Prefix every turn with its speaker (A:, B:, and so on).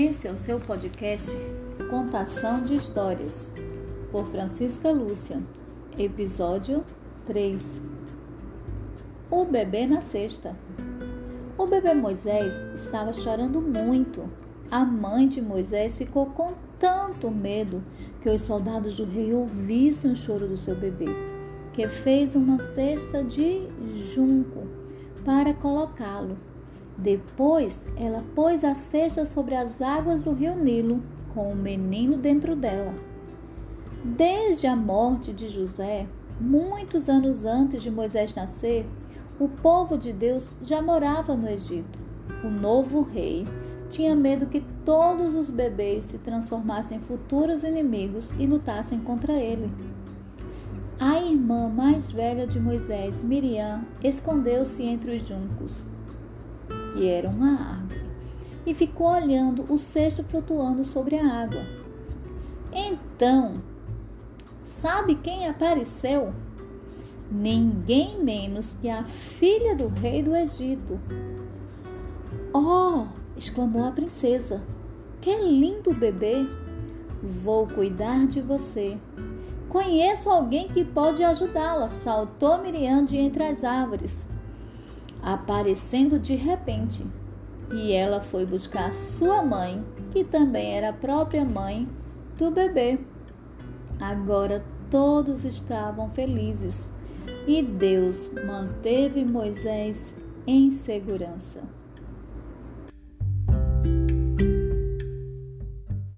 A: Esse é o seu podcast Contação de Histórias, por Francisca Lúcia, episódio 3. O bebê na cesta. O bebê Moisés estava chorando muito. A mãe de Moisés ficou com tanto medo que os soldados do rei ouvissem o choro do seu bebê, que fez uma cesta de junco para colocá-lo depois, ela pôs a cesta sobre as águas do rio Nilo, com o menino dentro dela. Desde a morte de José, muitos anos antes de Moisés nascer, o povo de Deus já morava no Egito. O novo rei tinha medo que todos os bebês se transformassem em futuros inimigos e lutassem contra ele. A irmã mais velha de Moisés, Miriam, escondeu-se entre os juncos que era uma árvore, e ficou olhando o cesto flutuando sobre a água. Então, sabe quem apareceu? Ninguém menos que a filha do rei do Egito. Oh! exclamou a princesa. Que lindo bebê! Vou cuidar de você. Conheço alguém que pode ajudá-la, saltou Miriam de entre as árvores aparecendo de repente. E ela foi buscar sua mãe, que também era a própria mãe do bebê. Agora todos estavam felizes e Deus manteve Moisés em segurança.